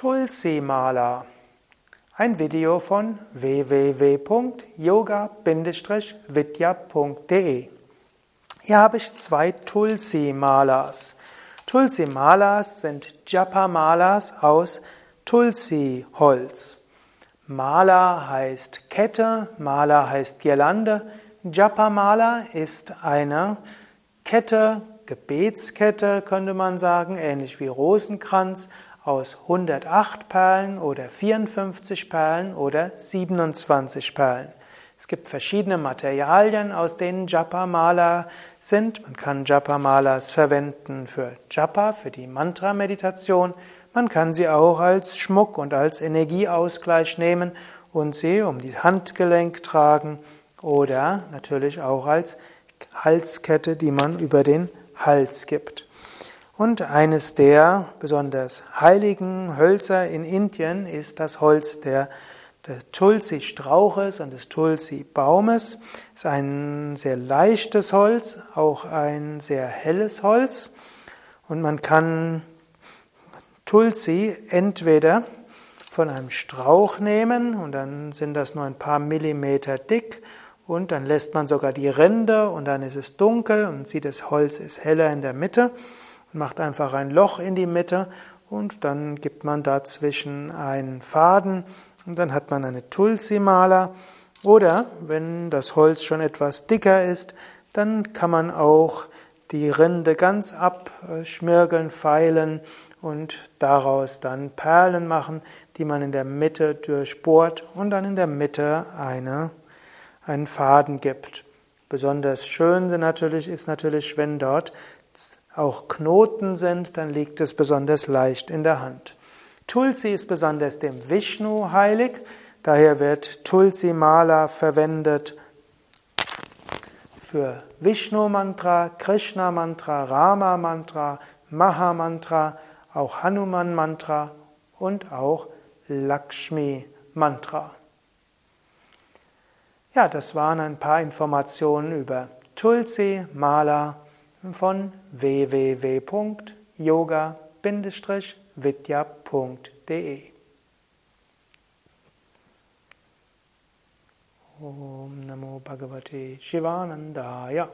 Tulsi Mala. Ein Video von www.yoga-vidya.de. Hier habe ich zwei Tulsi Malas. Tulsi Malas sind Japa Malas aus Tulsi Holz. Mala heißt Kette, Mala heißt Girlande. Japa Mala ist eine Kette, Gebetskette könnte man sagen, ähnlich wie Rosenkranz, aus 108 Perlen oder 54 Perlen oder 27 Perlen. Es gibt verschiedene Materialien, aus denen Japa-Mala sind. Man kann Japa-Malas verwenden für Japa, für die Mantra-Meditation. Man kann sie auch als Schmuck und als Energieausgleich nehmen und sie um die Handgelenk tragen oder natürlich auch als Halskette, die man über den Hals gibt. Und eines der besonders heiligen Hölzer in Indien ist das Holz der, der Tulsi-Strauches und des Tulsi-Baumes. Es ist ein sehr leichtes Holz, auch ein sehr helles Holz. Und man kann Tulsi entweder von einem Strauch nehmen und dann sind das nur ein paar Millimeter dick und dann lässt man sogar die Rinde und dann ist es dunkel und sieht, das Holz ist heller in der Mitte macht einfach ein Loch in die Mitte und dann gibt man dazwischen einen Faden und dann hat man eine Tulsi-Mala. Oder wenn das Holz schon etwas dicker ist, dann kann man auch die Rinde ganz abschmirgeln, feilen und daraus dann Perlen machen, die man in der Mitte durchbohrt und dann in der Mitte eine, einen Faden gibt. Besonders schön natürlich, ist natürlich, wenn dort auch Knoten sind, dann liegt es besonders leicht in der Hand. Tulsi ist besonders dem Vishnu heilig, daher wird Tulsi Mala verwendet für Vishnu Mantra, Krishna Mantra, Rama Mantra, Maha Mantra, auch Hanuman Mantra und auch Lakshmi Mantra. Ja, das waren ein paar Informationen über Tulsi Mala von www.yoga-vidya.de Om Namo Bhagavate Shivanandaya